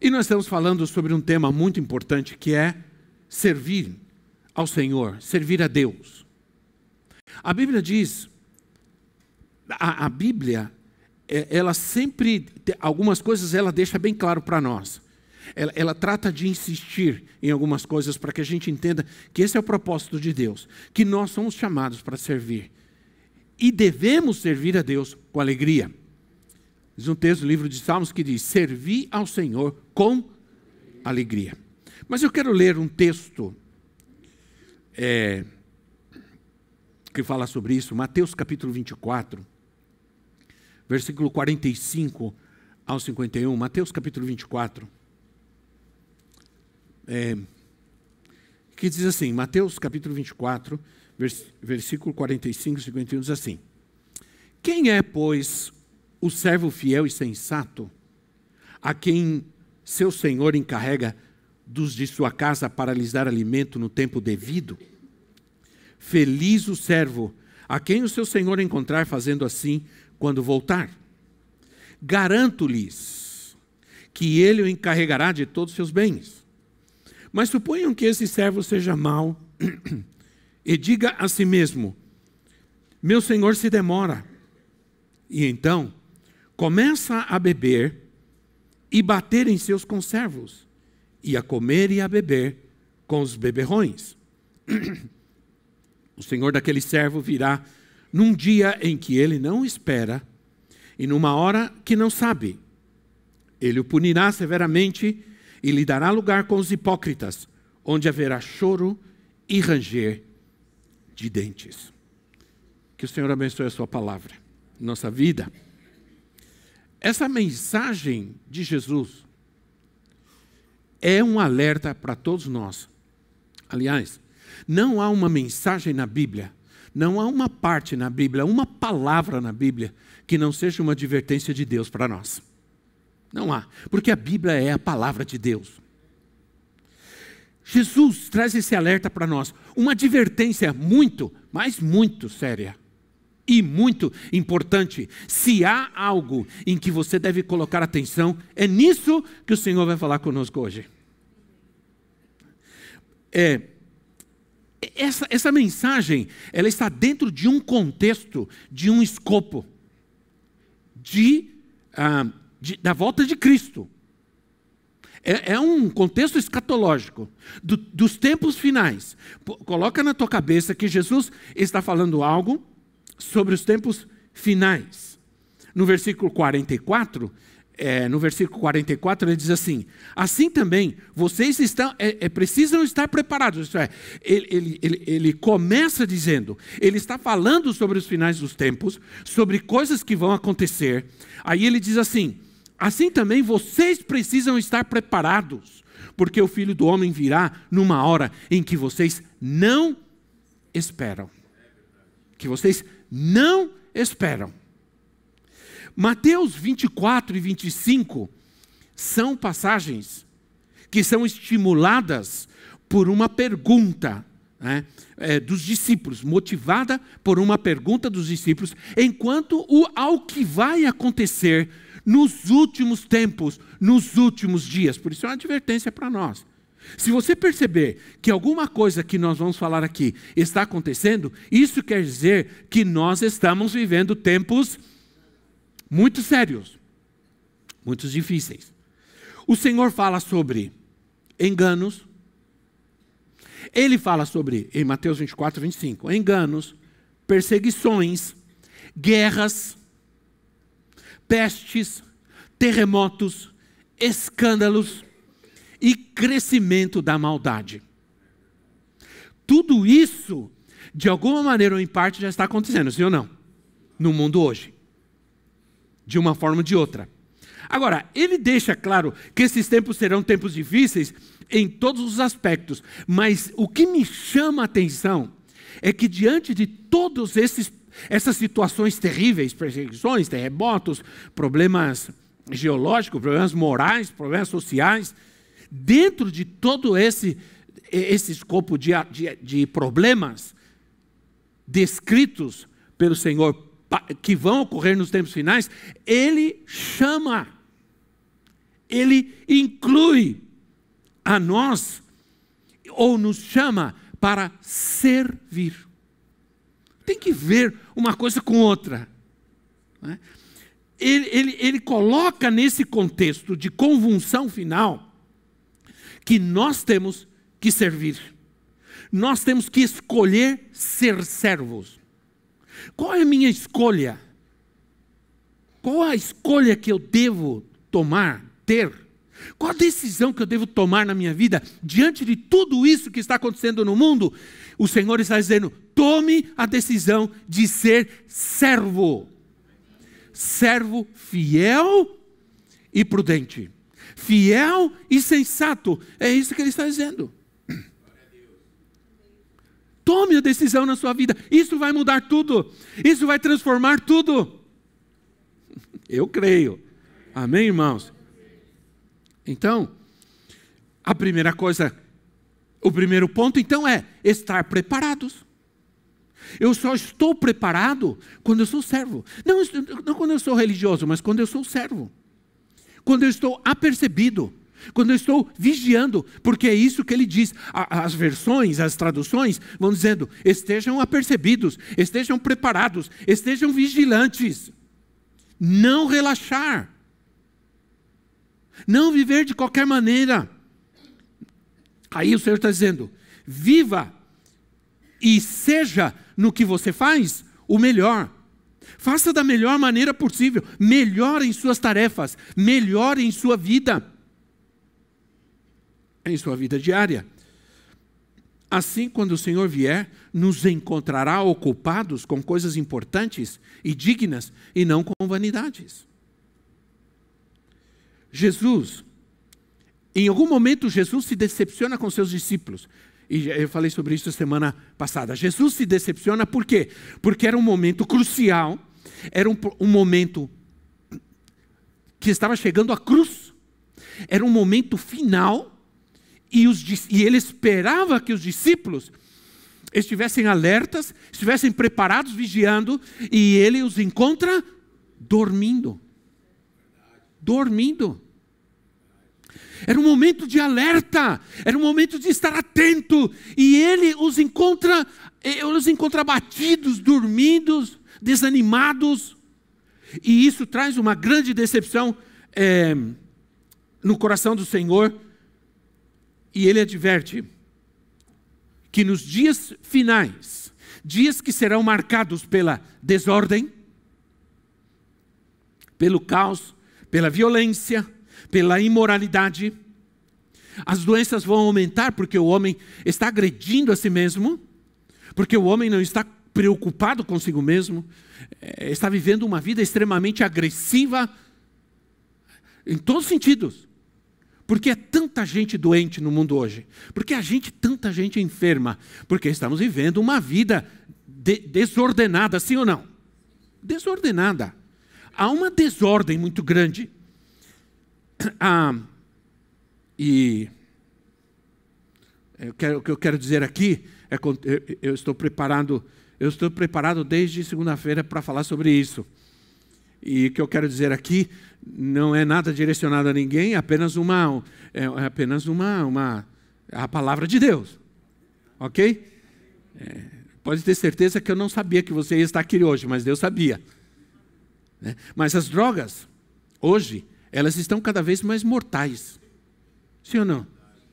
E nós estamos falando sobre um tema muito importante que é servir ao Senhor, servir a Deus. A Bíblia diz, a, a Bíblia, é, ela sempre, algumas coisas ela deixa bem claro para nós. Ela, ela, trata de insistir em algumas coisas para que a gente entenda que esse é o propósito de Deus, que nós somos chamados para servir. E devemos servir a Deus com alegria. Diz um texto do livro de Salmos que diz: Servi ao Senhor com alegria. Mas eu quero ler um texto é, que fala sobre isso, Mateus capítulo 24, versículo 45 ao 51. Mateus capítulo 24. É, que diz assim, Mateus capítulo 24, versículo 45 e 51 diz assim: Quem é, pois, o servo fiel e sensato, a quem seu senhor encarrega dos de sua casa para lhes dar alimento no tempo devido? Feliz o servo a quem o seu senhor encontrar fazendo assim quando voltar. Garanto-lhes que ele o encarregará de todos os seus bens. Mas suponham que esse servo seja mau e diga a si mesmo: Meu senhor se demora. E então começa a beber e bater em seus conservos, e a comer e a beber com os beberrões. O senhor daquele servo virá num dia em que ele não espera e numa hora que não sabe. Ele o punirá severamente e lhe dará lugar com os hipócritas, onde haverá choro e ranger de dentes. Que o Senhor abençoe a sua palavra, nossa vida. Essa mensagem de Jesus é um alerta para todos nós. Aliás, não há uma mensagem na Bíblia, não há uma parte na Bíblia, uma palavra na Bíblia que não seja uma advertência de Deus para nós. Não há, porque a Bíblia é a palavra de Deus. Jesus traz esse alerta para nós, uma advertência muito, mas muito séria e muito importante. Se há algo em que você deve colocar atenção, é nisso que o Senhor vai falar conosco hoje. É, essa, essa mensagem, ela está dentro de um contexto, de um escopo, de, ah, de da volta de Cristo. É, é, um contexto escatológico do, dos tempos finais. Coloca na tua cabeça que Jesus está falando algo sobre os tempos finais. No versículo 44, é, no versículo 44, ele diz assim: Assim também, vocês estão, é, é, precisam estar preparados. Isso é, ele, ele, ele, ele começa dizendo, ele está falando sobre os finais dos tempos, sobre coisas que vão acontecer. Aí ele diz assim: Assim também vocês precisam estar preparados, porque o filho do homem virá numa hora em que vocês não esperam. Que vocês não esperam. Mateus 24 e 25 são passagens que são estimuladas por uma pergunta né, é, dos discípulos, motivada por uma pergunta dos discípulos, enquanto o, ao que vai acontecer nos últimos tempos, nos últimos dias. Por isso é uma advertência para nós. Se você perceber que alguma coisa que nós vamos falar aqui está acontecendo, isso quer dizer que nós estamos vivendo tempos muito sérios, muito difíceis. O Senhor fala sobre enganos. Ele fala sobre, em Mateus 24, 25, enganos, perseguições, guerras, pestes, terremotos, escândalos e crescimento da maldade. Tudo isso, de alguma maneira ou em parte, já está acontecendo, sim ou não? No mundo hoje. De uma forma ou de outra. Agora, ele deixa claro que esses tempos serão tempos difíceis em todos os aspectos, mas o que me chama a atenção é que diante de todos esses essas situações terríveis, perseguições, terremotos, problemas geológicos, problemas morais, problemas sociais, dentro de todo esse esse escopo de, de, de problemas descritos pelo Senhor que vão ocorrer nos tempos finais, ele chama, ele inclui a nós, ou nos chama para servir. Tem que ver uma coisa com outra. Né? Ele, ele, ele coloca nesse contexto de convulsão final que nós temos que servir. Nós temos que escolher ser servos. Qual é a minha escolha? Qual a escolha que eu devo tomar, ter? Qual a decisão que eu devo tomar na minha vida diante de tudo isso que está acontecendo no mundo? O Senhor está dizendo: tome a decisão de ser servo. Servo fiel e prudente. Fiel e sensato. É isso que ele está dizendo. Tome a decisão na sua vida. Isso vai mudar tudo. Isso vai transformar tudo. Eu creio. Amém, irmãos? Então, a primeira coisa, o primeiro ponto então é estar preparados. Eu só estou preparado quando eu sou servo. Não, não quando eu sou religioso, mas quando eu sou servo. Quando eu estou apercebido quando eu estou vigiando, porque é isso que ele diz. As versões, as traduções vão dizendo: estejam apercebidos, estejam preparados, estejam vigilantes. Não relaxar. Não viver de qualquer maneira. Aí o Senhor está dizendo: viva e seja no que você faz o melhor. Faça da melhor maneira possível, melhor em suas tarefas, melhor em sua vida em sua vida diária. Assim, quando o Senhor vier, nos encontrará ocupados com coisas importantes e dignas e não com vanidades. Jesus, em algum momento, Jesus se decepciona com seus discípulos. E eu falei sobre isso semana passada. Jesus se decepciona por quê? Porque era um momento crucial, era um, um momento que estava chegando à cruz, era um momento final e, os, e ele esperava que os discípulos estivessem alertas, estivessem preparados, vigiando, e ele os encontra dormindo. Dormindo. Era um momento de alerta, era um momento de estar atento, e ele os encontra, ele os encontra batidos, dormindo, desanimados, e isso traz uma grande decepção é, no coração do Senhor, e ele adverte que nos dias finais, dias que serão marcados pela desordem, pelo caos, pela violência, pela imoralidade, as doenças vão aumentar porque o homem está agredindo a si mesmo, porque o homem não está preocupado consigo mesmo, é, está vivendo uma vida extremamente agressiva em todos os sentidos. Porque é tanta gente doente no mundo hoje? Porque a gente, tanta gente enferma? Porque estamos vivendo uma vida de, desordenada, sim ou não? Desordenada. Há uma desordem muito grande. Ah, e eu quero, o que eu quero dizer aqui é eu estou preparado, eu estou preparado desde segunda-feira para falar sobre isso. E o que eu quero dizer aqui não é nada direcionado a ninguém, é apenas uma, é, é apenas uma, uma a palavra de Deus. Ok? É, pode ter certeza que eu não sabia que você ia estar aqui hoje, mas Deus sabia. Né? Mas as drogas, hoje, elas estão cada vez mais mortais. Sim ou não?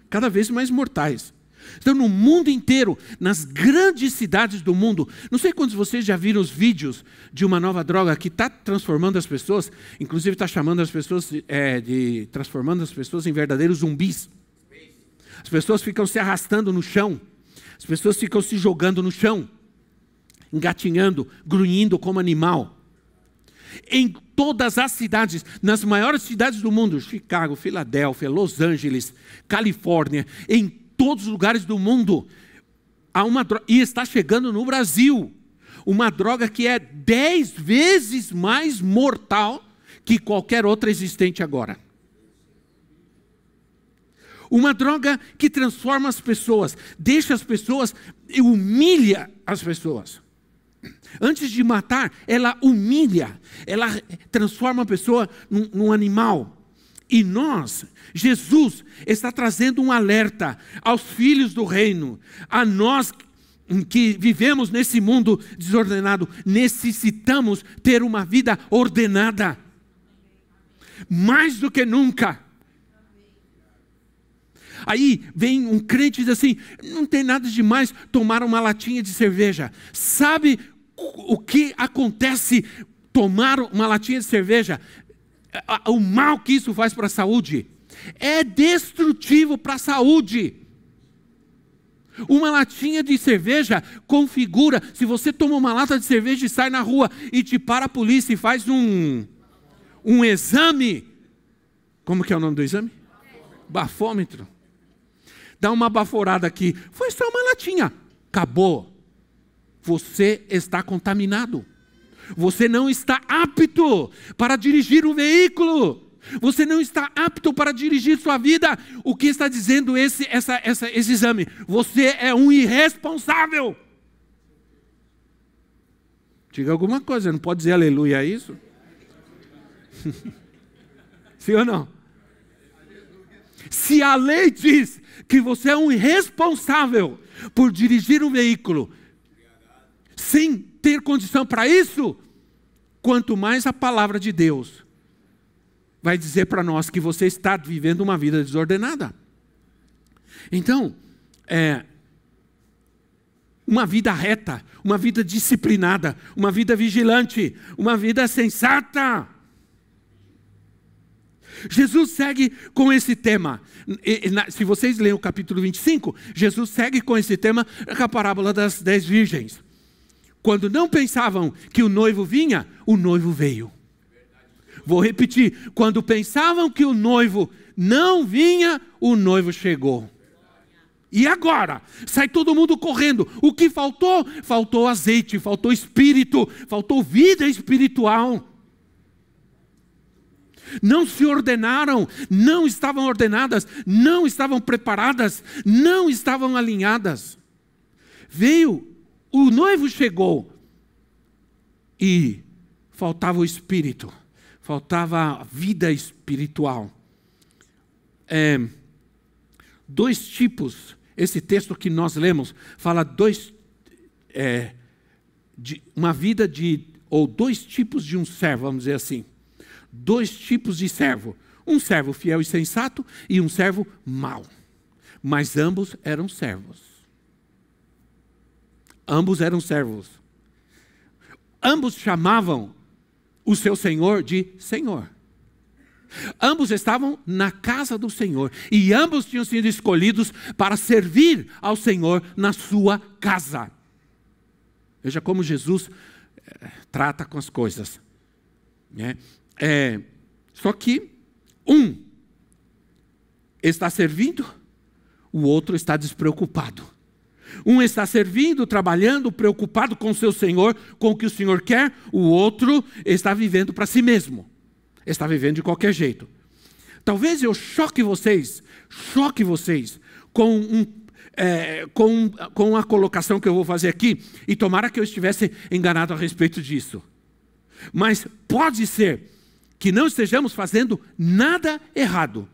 Cada vez mais mortais. Então, no mundo inteiro, nas grandes cidades do mundo, não sei quantos de vocês já viram os vídeos de uma nova droga que está transformando as pessoas, inclusive está chamando as pessoas, é, de transformando as pessoas em verdadeiros zumbis. As pessoas ficam se arrastando no chão, as pessoas ficam se jogando no chão, engatinhando, grunhindo como animal. Em todas as cidades, nas maiores cidades do mundo, Chicago, Filadélfia, Los Angeles, Califórnia, em todos os lugares do mundo, há uma e está chegando no Brasil, uma droga que é dez vezes mais mortal que qualquer outra existente agora. Uma droga que transforma as pessoas, deixa as pessoas e humilha as pessoas. Antes de matar, ela humilha, ela transforma a pessoa num, num animal. E nós, Jesus, está trazendo um alerta aos filhos do reino, a nós que vivemos nesse mundo desordenado, necessitamos ter uma vida ordenada. Mais do que nunca. Aí vem um crente e diz assim: não tem nada demais tomar uma latinha de cerveja. Sabe o que acontece tomar uma latinha de cerveja? O mal que isso faz para a saúde é destrutivo para a saúde. Uma latinha de cerveja configura. Se você toma uma lata de cerveja e sai na rua e te para a polícia e faz um, um exame. Como que é o nome do exame? Bafômetro. Dá uma baforada aqui. Foi só uma latinha. Acabou. Você está contaminado. Você não está apto para dirigir o veículo. Você não está apto para dirigir sua vida. O que está dizendo esse, essa, essa, esse exame? Você é um irresponsável. Diga alguma coisa, não pode dizer aleluia a isso? Sim ou não? Se a lei diz que você é um irresponsável por dirigir um veículo sem ter condição para isso, quanto mais a palavra de Deus vai dizer para nós que você está vivendo uma vida desordenada. Então, é, uma vida reta, uma vida disciplinada, uma vida vigilante, uma vida sensata. Jesus segue com esse tema. Se vocês lerem o capítulo 25, Jesus segue com esse tema com a parábola das dez virgens. Quando não pensavam que o noivo vinha, o noivo veio. Vou repetir: quando pensavam que o noivo não vinha, o noivo chegou. E agora? Sai todo mundo correndo. O que faltou? Faltou azeite, faltou espírito, faltou vida espiritual. Não se ordenaram, não estavam ordenadas, não estavam preparadas, não estavam alinhadas. Veio, o noivo chegou e faltava o espírito faltava vida espiritual. É, dois tipos, esse texto que nós lemos fala dois, é, de uma vida de, ou dois tipos de um servo, vamos dizer assim. Dois tipos de servo. Um servo fiel e sensato e um servo mau. Mas ambos eram servos. Ambos eram servos. Ambos chamavam o seu senhor de senhor. Ambos estavam na casa do Senhor e ambos tinham sido escolhidos para servir ao Senhor na sua casa. Veja como Jesus é, trata com as coisas. Né? É, só que um está servindo, o outro está despreocupado. Um está servindo, trabalhando, preocupado com seu Senhor, com o que o Senhor quer, o outro está vivendo para si mesmo. Está vivendo de qualquer jeito. Talvez eu choque vocês, choque vocês com um é, com, com a colocação que eu vou fazer aqui, e tomara que eu estivesse enganado a respeito disso. Mas pode ser que não estejamos fazendo nada errado,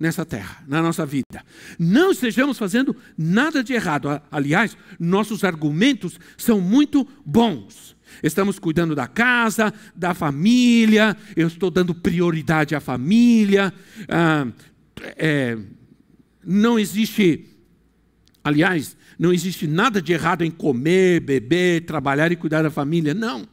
nessa terra, na nossa vida. Não estejamos fazendo nada de errado. Aliás, nossos argumentos são muito bons. Estamos cuidando da casa, da família, eu estou dando prioridade à família. Ah, é, não existe, aliás, não existe nada de errado em comer, beber, trabalhar e cuidar da família. Não.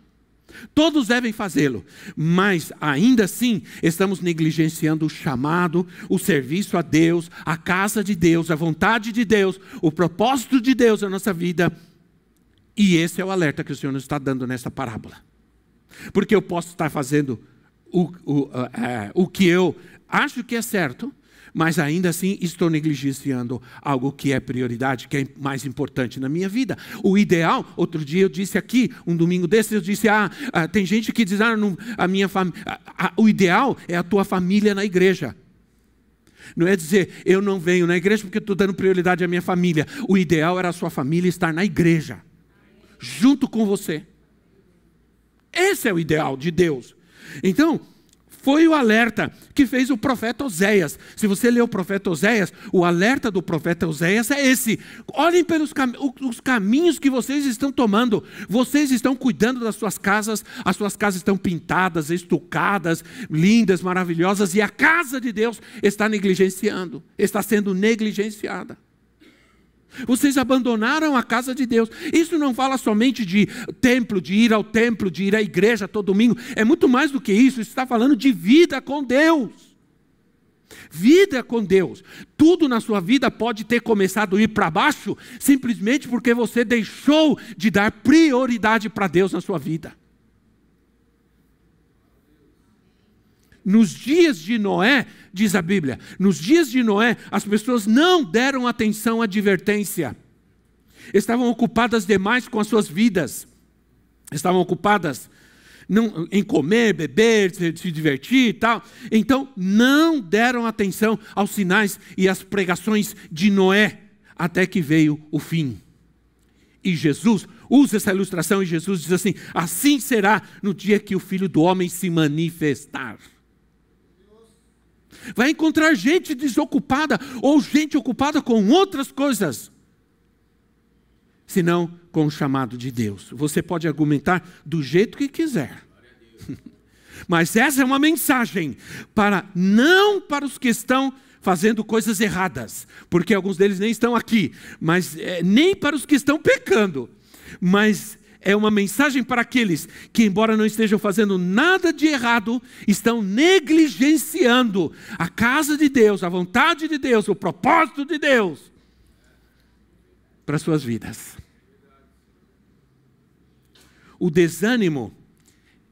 Todos devem fazê-lo, mas ainda assim estamos negligenciando o chamado, o serviço a Deus, a casa de Deus, a vontade de Deus, o propósito de Deus na nossa vida. E esse é o alerta que o Senhor nos está dando nessa parábola. Porque eu posso estar fazendo o, o, uh, uh, o que eu acho que é certo, mas ainda assim estou negligenciando algo que é prioridade, que é mais importante na minha vida. O ideal, outro dia eu disse aqui, um domingo desse, eu disse: ah, ah tem gente que diz, ah, não, a minha família. o ideal é a tua família na igreja. Não é dizer, eu não venho na igreja porque estou dando prioridade à minha família. O ideal era a sua família estar na igreja, junto com você. Esse é o ideal de Deus. Então, foi o alerta que fez o profeta Oséias. Se você ler o profeta Oséias, o alerta do profeta Oséias é esse: olhem pelos cam os caminhos que vocês estão tomando. Vocês estão cuidando das suas casas, as suas casas estão pintadas, estucadas, lindas, maravilhosas, e a casa de Deus está negligenciando, está sendo negligenciada. Vocês abandonaram a casa de Deus. Isso não fala somente de templo, de ir ao templo, de ir à igreja todo domingo. É muito mais do que isso. Isso está falando de vida com Deus. Vida com Deus. Tudo na sua vida pode ter começado a ir para baixo simplesmente porque você deixou de dar prioridade para Deus na sua vida. Nos dias de Noé, diz a Bíblia, nos dias de Noé, as pessoas não deram atenção à advertência. Estavam ocupadas demais com as suas vidas. Estavam ocupadas não, em comer, beber, se, se divertir e tal. Então, não deram atenção aos sinais e às pregações de Noé, até que veio o fim. E Jesus usa essa ilustração e Jesus diz assim: assim será no dia que o filho do homem se manifestar. Vai encontrar gente desocupada ou gente ocupada com outras coisas, senão com o chamado de Deus. Você pode argumentar do jeito que quiser. Mas essa é uma mensagem para não para os que estão fazendo coisas erradas, porque alguns deles nem estão aqui, mas é, nem para os que estão pecando, mas é uma mensagem para aqueles que, embora não estejam fazendo nada de errado, estão negligenciando a casa de Deus, a vontade de Deus, o propósito de Deus para suas vidas. O desânimo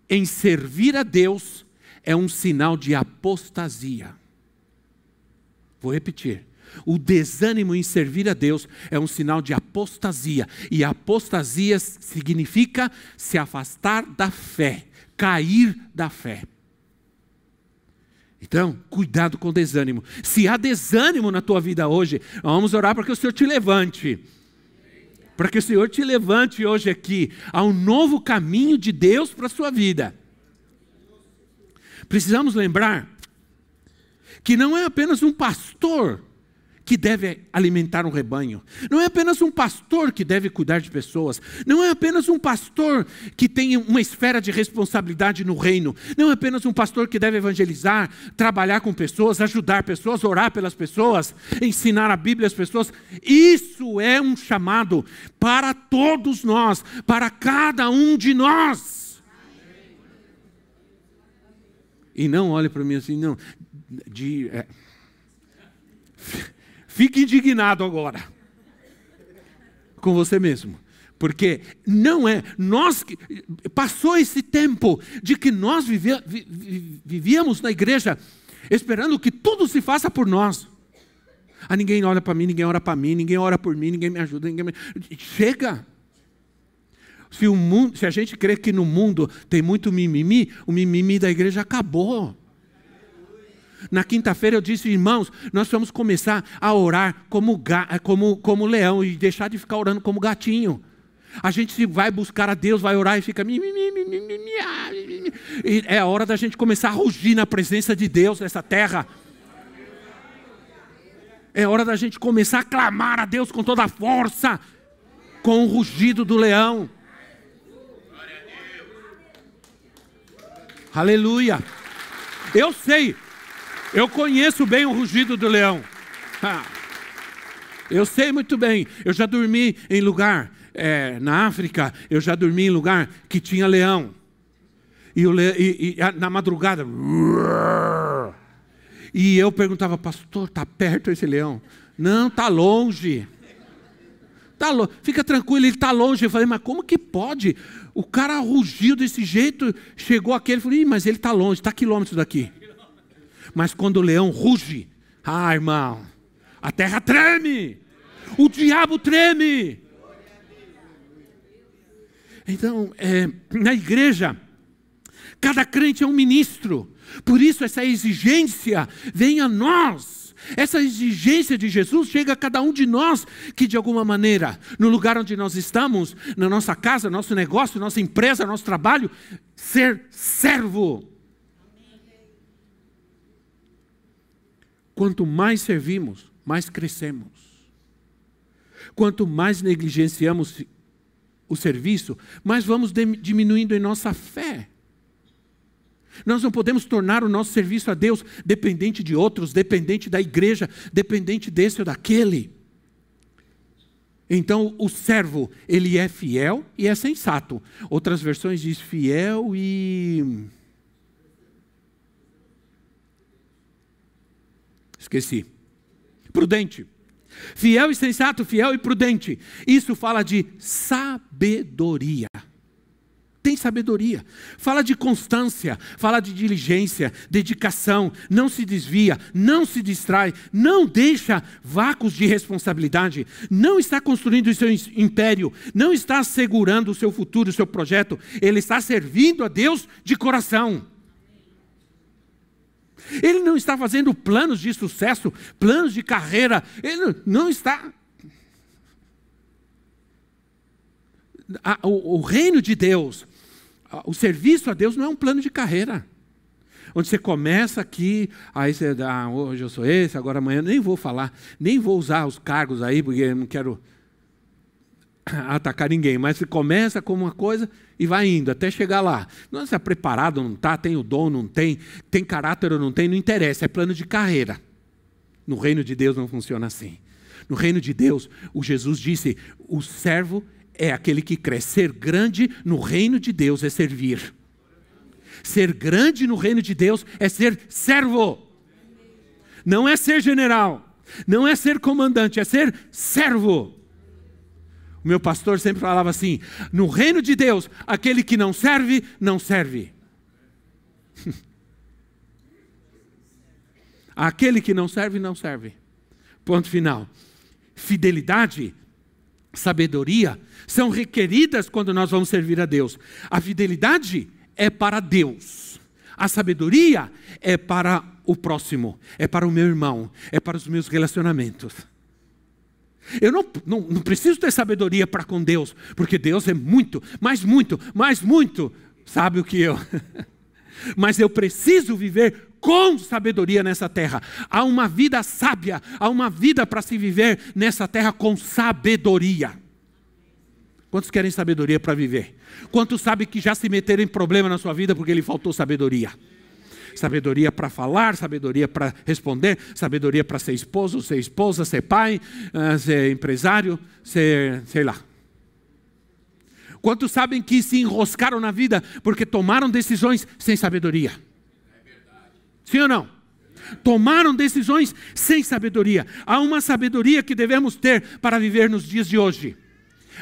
em servir a Deus é um sinal de apostasia. Vou repetir. O desânimo em servir a Deus é um sinal de apostasia. E apostasia significa se afastar da fé, cair da fé. Então, cuidado com o desânimo. Se há desânimo na tua vida hoje, vamos orar para que o Senhor te levante. Para que o Senhor te levante hoje aqui a um novo caminho de Deus para a sua vida. Precisamos lembrar que não é apenas um pastor que deve alimentar um rebanho. Não é apenas um pastor que deve cuidar de pessoas. Não é apenas um pastor que tem uma esfera de responsabilidade no reino. Não é apenas um pastor que deve evangelizar, trabalhar com pessoas, ajudar pessoas, orar pelas pessoas, ensinar a Bíblia às pessoas. Isso é um chamado para todos nós, para cada um de nós. E não olhe para mim assim, não. De, é, Fique indignado agora com você mesmo. Porque não é, nós passou esse tempo de que nós vivíamos na igreja esperando que tudo se faça por nós. Ah, ninguém olha para mim, ninguém ora para mim, ninguém ora por mim, ninguém me ajuda, ninguém me... Chega! Se, o mundo, se a gente crê que no mundo tem muito mimimi, o mimimi da igreja acabou. Na quinta-feira eu disse, irmãos, nós vamos começar a orar como, como, como leão e deixar de ficar orando como gatinho. A gente vai buscar a Deus, vai orar e fica. E é a hora da gente começar a rugir na presença de Deus nessa terra. É hora da gente começar a clamar a Deus com toda a força, com o rugido do leão. Aleluia. Eu sei, eu conheço bem o rugido do leão. Eu sei muito bem. Eu já dormi em lugar, é, na África, eu já dormi em lugar que tinha leão. E, e, e na madrugada. E eu perguntava, pastor, está perto esse leão? Não, está longe. tá fica tranquilo, ele está longe. Eu falei, mas como que pode? O cara rugiu desse jeito, chegou aquele, falei, mas ele está longe, está quilômetros daqui. Mas quando o leão ruge, ah, irmão, a terra treme, o diabo treme. Então, é, na igreja, cada crente é um ministro. Por isso, essa exigência vem a nós. Essa exigência de Jesus chega a cada um de nós que, de alguma maneira, no lugar onde nós estamos, na nossa casa, nosso negócio, nossa empresa, nosso trabalho, ser servo. Quanto mais servimos, mais crescemos. Quanto mais negligenciamos o serviço, mais vamos diminuindo em nossa fé. Nós não podemos tornar o nosso serviço a Deus dependente de outros, dependente da igreja, dependente desse ou daquele. Então, o servo, ele é fiel e é sensato. Outras versões diz fiel e Esqueci. Prudente. Fiel e sensato, fiel e prudente. Isso fala de sabedoria tem sabedoria. Fala de constância, fala de diligência, dedicação, não se desvia, não se distrai, não deixa vácuos de responsabilidade, não está construindo o seu império, não está assegurando o seu futuro, o seu projeto, ele está servindo a Deus de coração. Ele não está fazendo planos de sucesso, planos de carreira, ele não está o, reino de Deus o serviço a Deus não é um plano de carreira. Onde você começa aqui, aí você ah, hoje eu sou esse, agora amanhã nem vou falar, nem vou usar os cargos aí, porque eu não quero atacar ninguém, mas você começa com uma coisa e vai indo até chegar lá. Não está preparado, não está, tem o dom, não tem, tem caráter ou não tem, não interessa, é plano de carreira. No reino de Deus não funciona assim. No reino de Deus, o Jesus disse: o servo é aquele que cresce. Ser grande no reino de Deus é servir. Ser grande no reino de Deus é ser servo. Não é ser general, não é ser comandante, é ser servo. O meu pastor sempre falava assim: no reino de Deus, aquele que não serve, não serve. aquele que não serve, não serve. Ponto final. Fidelidade sabedoria são requeridas quando nós vamos servir a Deus. A fidelidade é para Deus. A sabedoria é para o próximo, é para o meu irmão, é para os meus relacionamentos. Eu não, não, não preciso ter sabedoria para com Deus, porque Deus é muito, mais muito, mais muito, sabe o que eu. Mas eu preciso viver com sabedoria nessa terra. Há uma vida sábia, há uma vida para se viver nessa terra com sabedoria. Quantos querem sabedoria para viver? Quantos sabem que já se meteram em problema na sua vida porque lhe faltou sabedoria? Sabedoria para falar, sabedoria para responder, sabedoria para ser esposo, ser esposa, ser pai, ah, ser empresário, ser, sei lá. Quantos sabem que se enroscaram na vida porque tomaram decisões sem sabedoria? Sim ou não? Tomaram decisões sem sabedoria. Há uma sabedoria que devemos ter para viver nos dias de hoje.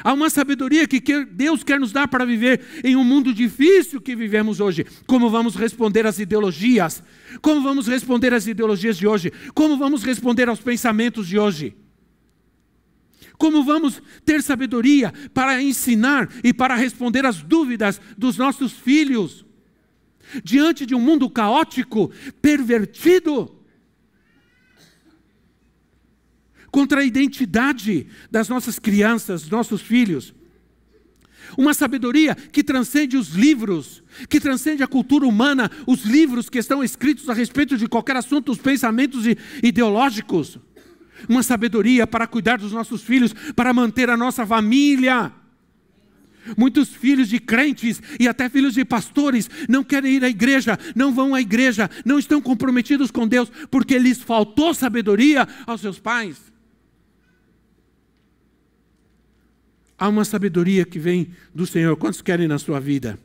Há uma sabedoria que Deus quer nos dar para viver em um mundo difícil que vivemos hoje. Como vamos responder às ideologias? Como vamos responder às ideologias de hoje? Como vamos responder aos pensamentos de hoje? Como vamos ter sabedoria para ensinar e para responder às dúvidas dos nossos filhos? diante de um mundo caótico, pervertido, contra a identidade das nossas crianças, nossos filhos. Uma sabedoria que transcende os livros, que transcende a cultura humana, os livros que estão escritos a respeito de qualquer assunto, os pensamentos ideológicos. Uma sabedoria para cuidar dos nossos filhos, para manter a nossa família Muitos filhos de crentes e até filhos de pastores não querem ir à igreja, não vão à igreja, não estão comprometidos com Deus porque lhes faltou sabedoria aos seus pais. Há uma sabedoria que vem do Senhor. Quantos querem na sua vida?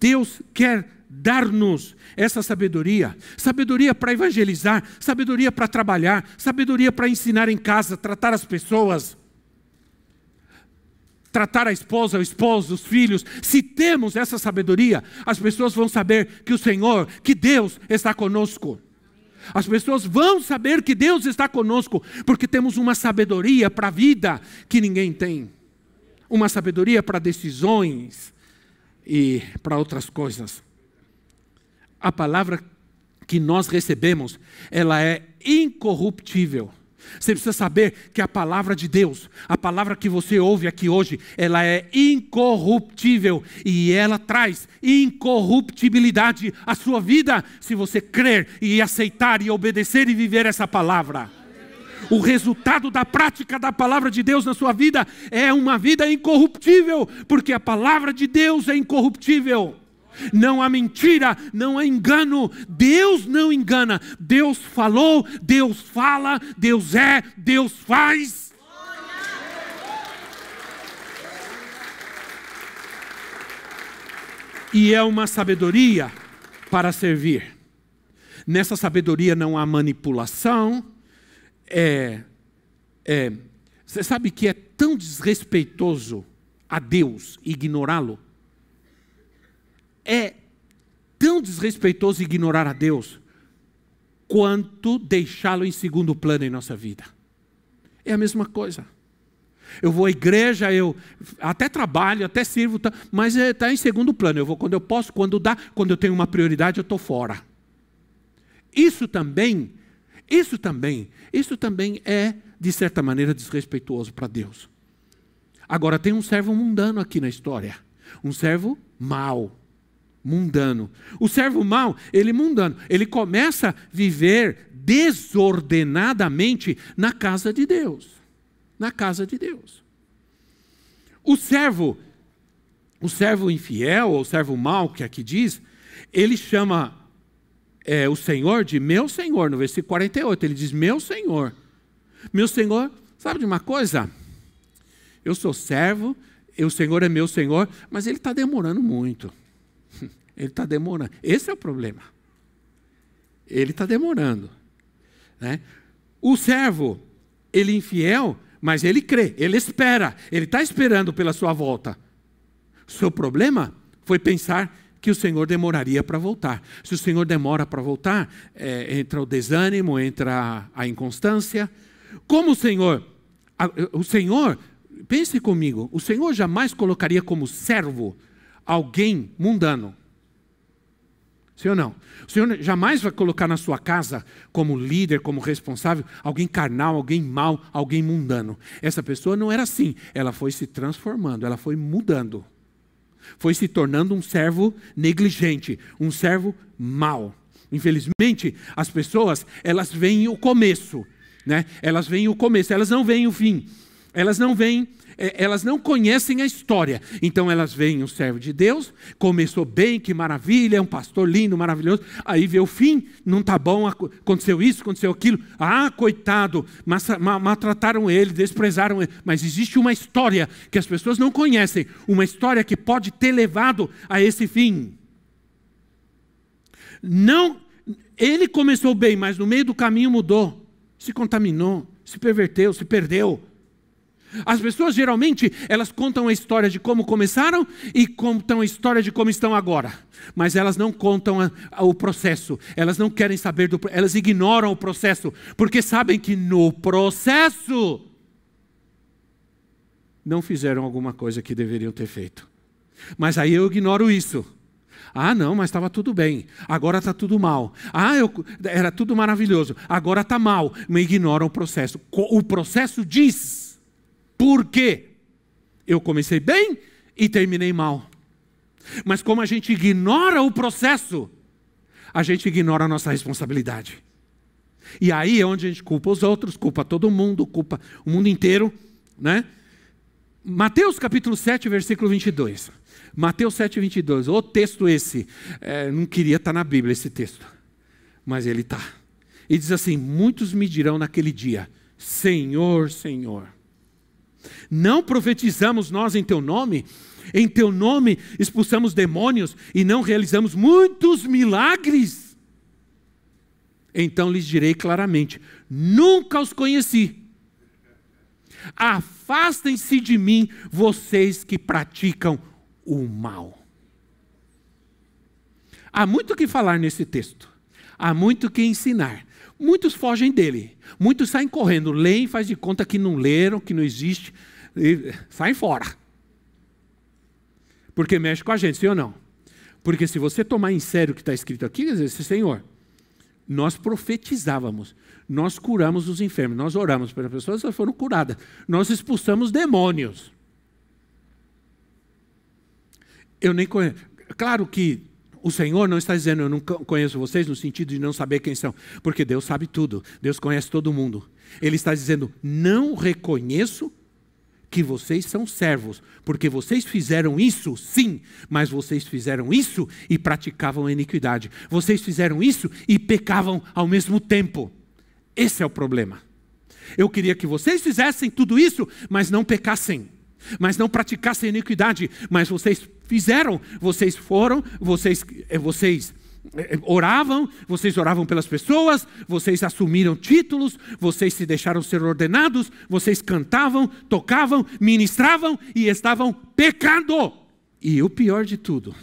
Deus quer dar-nos essa sabedoria, sabedoria para evangelizar, sabedoria para trabalhar, sabedoria para ensinar em casa, tratar as pessoas tratar a esposa, o esposo, os filhos, se temos essa sabedoria, as pessoas vão saber que o Senhor, que Deus está conosco. As pessoas vão saber que Deus está conosco, porque temos uma sabedoria para a vida que ninguém tem. Uma sabedoria para decisões e para outras coisas. A palavra que nós recebemos, ela é incorruptível. Você precisa saber que a palavra de Deus, a palavra que você ouve aqui hoje, ela é incorruptível e ela traz incorruptibilidade à sua vida, se você crer e aceitar e obedecer e viver essa palavra. O resultado da prática da palavra de Deus na sua vida é uma vida incorruptível, porque a palavra de Deus é incorruptível não há mentira, não há engano. Deus não engana. Deus falou, Deus fala, Deus é, Deus faz. E é uma sabedoria para servir. Nessa sabedoria não há manipulação. É, é, você sabe que é tão desrespeitoso a Deus ignorá-lo? É tão desrespeitoso ignorar a Deus quanto deixá-lo em segundo plano em nossa vida. É a mesma coisa. Eu vou à igreja, eu até trabalho, até sirvo, tá, mas está em segundo plano. Eu vou quando eu posso, quando dá, quando eu tenho uma prioridade, eu estou fora. Isso também, isso também, isso também é, de certa maneira, desrespeituoso para Deus. Agora tem um servo mundano aqui na história. Um servo mau mundano. O servo mau, ele é mundano, ele começa a viver desordenadamente na casa de Deus. Na casa de Deus. O servo, o servo infiel, ou o servo mau, que aqui diz, ele chama é, o Senhor de meu Senhor, no versículo 48, ele diz: Meu Senhor. Meu Senhor, sabe de uma coisa? Eu sou servo, o Senhor é meu Senhor, mas ele está demorando muito. Ele está demorando. Esse é o problema. Ele está demorando. Né? O servo, ele é infiel, mas ele crê, ele espera, ele está esperando pela sua volta. Seu problema foi pensar que o Senhor demoraria para voltar. Se o Senhor demora para voltar, é, entra o desânimo, entra a, a inconstância. Como o Senhor, a, o Senhor, pense comigo, o Senhor jamais colocaria como servo alguém mundano. Sim ou não? O Senhor jamais vai colocar na sua casa como líder, como responsável, alguém carnal, alguém mau, alguém mundano. Essa pessoa não era assim. Ela foi se transformando, ela foi mudando. Foi se tornando um servo negligente, um servo mau. Infelizmente, as pessoas, elas veem o começo, né? Elas veem o começo, elas não veem o fim. Elas não veem é, elas não conhecem a história. Então elas veem o servo de Deus, começou bem, que maravilha, é um pastor lindo, maravilhoso. Aí vê o fim, não está bom, aconteceu isso, aconteceu aquilo. Ah, coitado, maltrataram ele, desprezaram ele. Mas existe uma história que as pessoas não conhecem, uma história que pode ter levado a esse fim. Não, ele começou bem, mas no meio do caminho mudou, se contaminou, se perverteu, se perdeu. As pessoas geralmente elas contam a história de como começaram e contam a história de como estão agora, mas elas não contam a, a, o processo. Elas não querem saber do, elas ignoram o processo porque sabem que no processo não fizeram alguma coisa que deveriam ter feito. Mas aí eu ignoro isso. Ah, não, mas estava tudo bem. Agora está tudo mal. Ah, eu, era tudo maravilhoso. Agora está mal. Me ignoram o processo. O processo diz por quê? Eu comecei bem e terminei mal. Mas como a gente ignora o processo, a gente ignora a nossa responsabilidade. E aí é onde a gente culpa os outros, culpa todo mundo, culpa o mundo inteiro, né? Mateus capítulo 7, versículo 22. Mateus 7, 22. O texto esse, é, não queria estar na Bíblia esse texto, mas ele está. E diz assim: Muitos me dirão naquele dia: Senhor, Senhor. Não profetizamos nós em teu nome? Em teu nome expulsamos demônios e não realizamos muitos milagres? Então lhes direi claramente: nunca os conheci. Afastem-se de mim, vocês que praticam o mal. Há muito o que falar nesse texto. Há muito o que ensinar. Muitos fogem dele. Muitos saem correndo, leem, faz de conta que não leram, que não existe, saem fora. Porque mexe com a gente, sim ou não? Porque se você tomar em sério o que está escrito aqui, quer dizer, Senhor, nós profetizávamos, nós curamos os enfermos, nós oramos pelas pessoas, elas foram curadas, nós expulsamos demônios. Eu nem conheço. Claro que o Senhor não está dizendo eu não conheço vocês no sentido de não saber quem são, porque Deus sabe tudo, Deus conhece todo mundo. Ele está dizendo não reconheço que vocês são servos, porque vocês fizeram isso, sim, mas vocês fizeram isso e praticavam a iniquidade. Vocês fizeram isso e pecavam ao mesmo tempo. Esse é o problema. Eu queria que vocês fizessem tudo isso, mas não pecassem, mas não praticassem iniquidade, mas vocês fizeram, vocês foram, vocês, eh, vocês eh, oravam, vocês oravam pelas pessoas, vocês assumiram títulos, vocês se deixaram ser ordenados, vocês cantavam, tocavam, ministravam e estavam pecando. E o pior de tudo,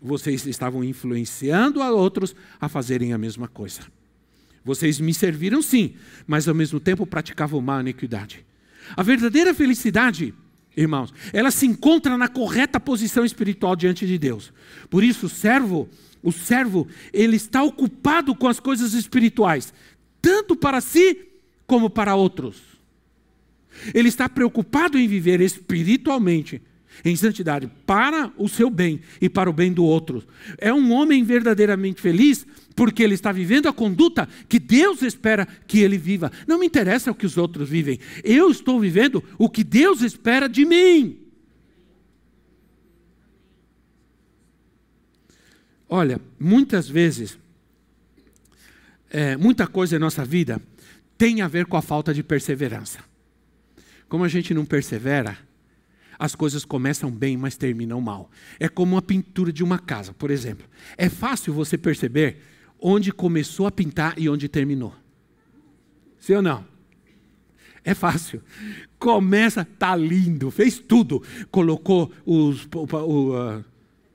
vocês estavam influenciando a outros a fazerem a mesma coisa. Vocês me serviram sim, mas ao mesmo tempo praticavam a iniquidade. A verdadeira felicidade, irmãos, ela se encontra na correta posição espiritual diante de Deus. Por isso, o servo o servo, ele está ocupado com as coisas espirituais, tanto para si como para outros. Ele está preocupado em viver espiritualmente, em santidade, para o seu bem e para o bem do outro. É um homem verdadeiramente feliz porque ele está vivendo a conduta que Deus espera que ele viva. Não me interessa o que os outros vivem, eu estou vivendo o que Deus espera de mim. Olha, muitas vezes, é, muita coisa em nossa vida tem a ver com a falta de perseverança. Como a gente não persevera, as coisas começam bem, mas terminam mal. É como a pintura de uma casa, por exemplo. É fácil você perceber onde começou a pintar e onde terminou. Sim ou não? É fácil. Começa, tá lindo, fez tudo. Colocou os, o, o, uh,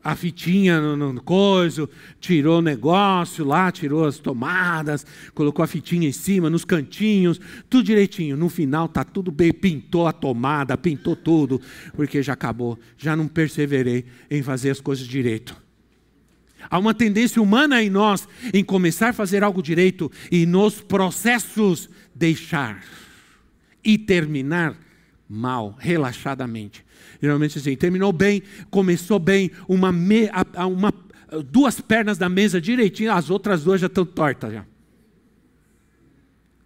a fitinha no, no coiso, tirou o negócio lá, tirou as tomadas, colocou a fitinha em cima, nos cantinhos, tudo direitinho. No final tá tudo bem, pintou a tomada, pintou tudo, porque já acabou, já não perseverei em fazer as coisas direito. Há uma tendência humana em nós em começar a fazer algo direito e nos processos deixar e terminar mal, relaxadamente. Geralmente assim, terminou bem, começou bem, uma, me, uma duas pernas da mesa direitinho, as outras duas já estão tortas já.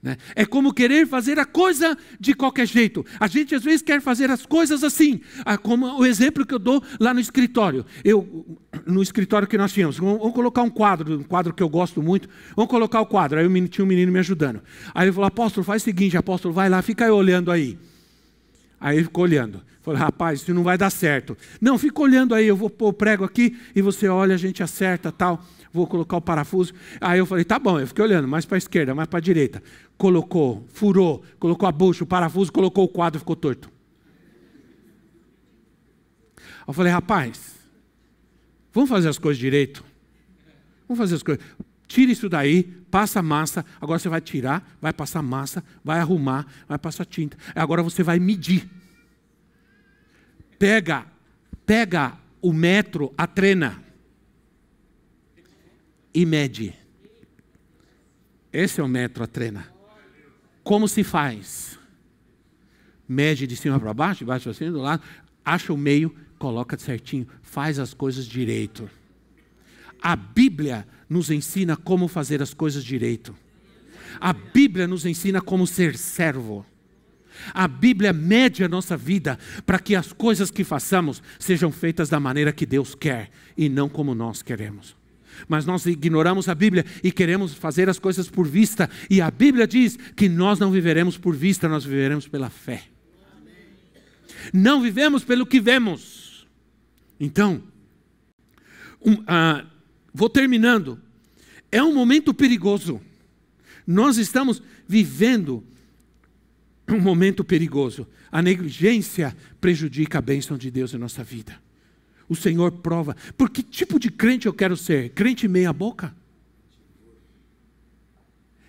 Né? É como querer fazer a coisa de qualquer jeito. A gente às vezes quer fazer as coisas assim, ah, como o exemplo que eu dou lá no escritório. Eu, no escritório que nós tínhamos, vamos colocar um quadro, um quadro que eu gosto muito. Vamos colocar o quadro. Aí eu tinha um menino me ajudando. Aí ele falou: Apóstolo, faz o seguinte, apóstolo, vai lá, fica aí olhando aí. Aí ficou olhando. Falei, rapaz, isso não vai dar certo. Não, fica olhando aí, eu vou pôr o prego aqui e você olha, a gente acerta tal. Vou colocar o parafuso. Aí eu falei, tá bom, eu fiquei olhando, mais para a esquerda, mais para a direita. Colocou, furou, colocou a bucha, o parafuso, colocou o quadro, ficou torto. Eu falei, rapaz, vamos fazer as coisas direito? Vamos fazer as coisas. Tira isso daí, passa massa. Agora você vai tirar, vai passar massa, vai arrumar, vai passar tinta. Agora você vai medir. Pega, pega o metro, a trena e mede. Esse é o metro, a trena. Como se faz? Mede de cima para baixo, de baixo para cima, do lado, acha o meio, coloca certinho, faz as coisas direito. A Bíblia nos ensina como fazer as coisas direito. A Bíblia nos ensina como ser servo. A Bíblia mede a nossa vida para que as coisas que façamos sejam feitas da maneira que Deus quer e não como nós queremos. Mas nós ignoramos a Bíblia e queremos fazer as coisas por vista, e a Bíblia diz que nós não viveremos por vista, nós viveremos pela fé. Não vivemos pelo que vemos. Então, um, uh, Vou terminando. É um momento perigoso. Nós estamos vivendo um momento perigoso. A negligência prejudica a bênção de Deus em nossa vida. O Senhor prova. Por que tipo de crente eu quero ser? Crente meia-boca?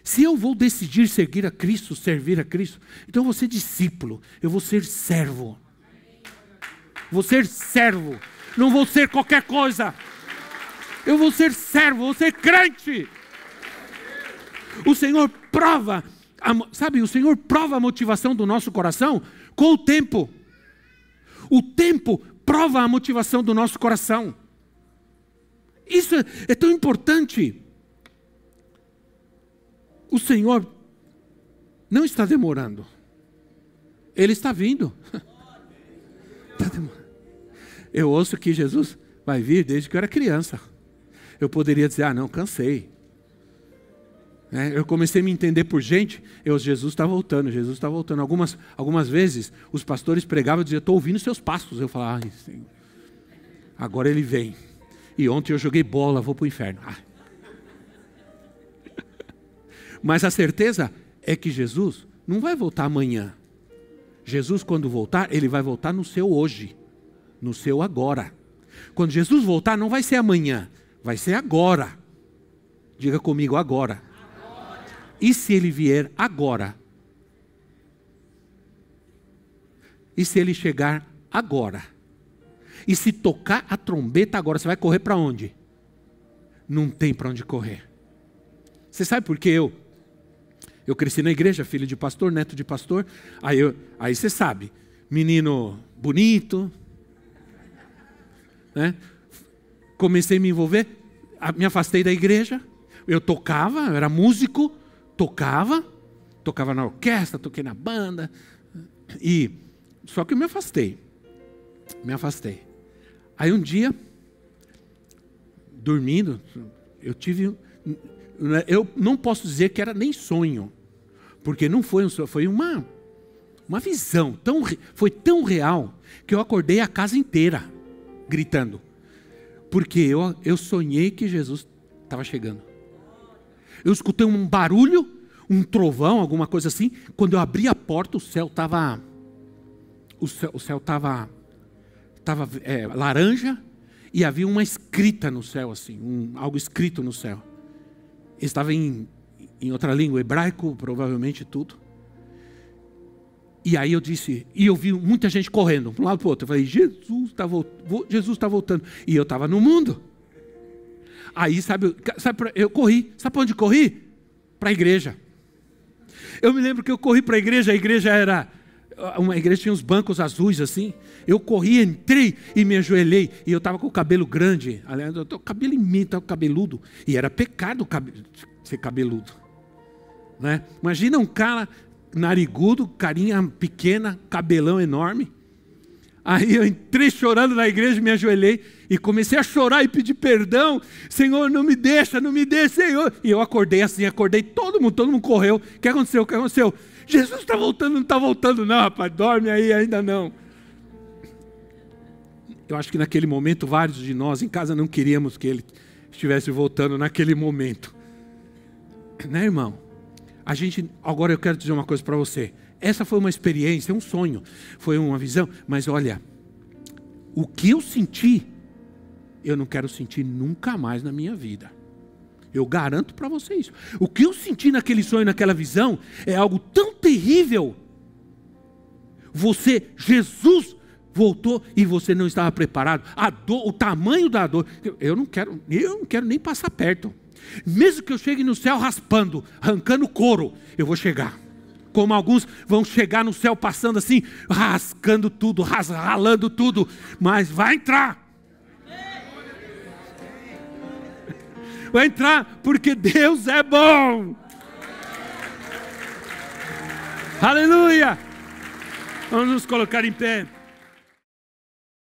Se eu vou decidir seguir a Cristo, servir a Cristo, então eu vou ser discípulo, eu vou ser servo. Vou ser servo, não vou ser qualquer coisa. Eu vou ser servo, vou ser crente. O Senhor prova, sabe, o Senhor prova a motivação do nosso coração com o tempo. O tempo prova a motivação do nosso coração. Isso é, é tão importante. O Senhor não está demorando. Ele está vindo. Eu ouço que Jesus vai vir desde que eu era criança. Eu poderia dizer, ah, não, cansei. É, eu comecei a me entender por gente, eu, Jesus está voltando, Jesus está voltando. Algumas, algumas vezes os pastores pregavam e diziam, estou ouvindo seus passos. Eu falava, agora ele vem. E ontem eu joguei bola, vou para o inferno. Ah. Mas a certeza é que Jesus não vai voltar amanhã. Jesus, quando voltar, ele vai voltar no seu hoje, no seu agora. Quando Jesus voltar, não vai ser amanhã, vai ser agora. Diga comigo agora. agora. E se ele vier agora? E se ele chegar agora? E se tocar a trombeta agora, você vai correr para onde? Não tem para onde correr. Você sabe por que eu eu cresci na igreja, filho de pastor, neto de pastor. Aí, eu, aí você sabe, menino bonito. Né? Comecei a me envolver, me afastei da igreja. Eu tocava, eu era músico, tocava, tocava na orquestra, toquei na banda. E só que eu me afastei. Me afastei. Aí um dia, dormindo, eu tive né, eu não posso dizer que era nem sonho, porque não foi um sonho, foi uma, uma visão, tão, foi tão real que eu acordei a casa inteira gritando, porque eu, eu sonhei que Jesus estava chegando. Eu escutei um barulho, um trovão, alguma coisa assim. Quando eu abri a porta, o céu estava, o céu estava, estava é, laranja e havia uma escrita no céu assim, um, algo escrito no céu estava em, em outra língua, hebraico, provavelmente tudo. E aí eu disse, e eu vi muita gente correndo, para um lado para o outro. Eu falei, Jesus está Jesus tá voltando. E eu estava no mundo. Aí, sabe, sabe, eu corri. Sabe para onde corri? Para a igreja. Eu me lembro que eu corri para a igreja, a igreja era. Uma igreja tinha uns bancos azuis assim. Eu corri, entrei e me ajoelhei. E eu estava com o cabelo grande. Aliás, eu estou cabelo imenso, estava cabeludo. E era pecado ser cabeludo. Né? Imagina um cara narigudo, carinha pequena, cabelão enorme. Aí eu entrei chorando na igreja, me ajoelhei e comecei a chorar e pedir perdão. Senhor, não me deixa, não me deixa, Senhor. E eu acordei assim, acordei todo mundo, todo mundo correu. O que aconteceu? O que aconteceu? Jesus está voltando, não está voltando, não, rapaz, dorme aí, ainda não. Eu acho que naquele momento vários de nós em casa não queríamos que ele estivesse voltando naquele momento. Né, irmão? A gente, agora eu quero dizer uma coisa para você. Essa foi uma experiência, um sonho, foi uma visão, mas olha, o que eu senti, eu não quero sentir nunca mais na minha vida. Eu garanto para você isso. O que eu senti naquele sonho, naquela visão, é algo tão terrível. Você, Jesus, voltou e você não estava preparado. A dor, o tamanho da dor, eu não quero, eu não quero nem passar perto. Mesmo que eu chegue no céu raspando, arrancando couro, eu vou chegar. Como alguns vão chegar no céu passando assim, rascando tudo, ralando tudo, mas vai entrar. Vai entrar porque Deus é bom. Aleluia! Vamos nos colocar em pé.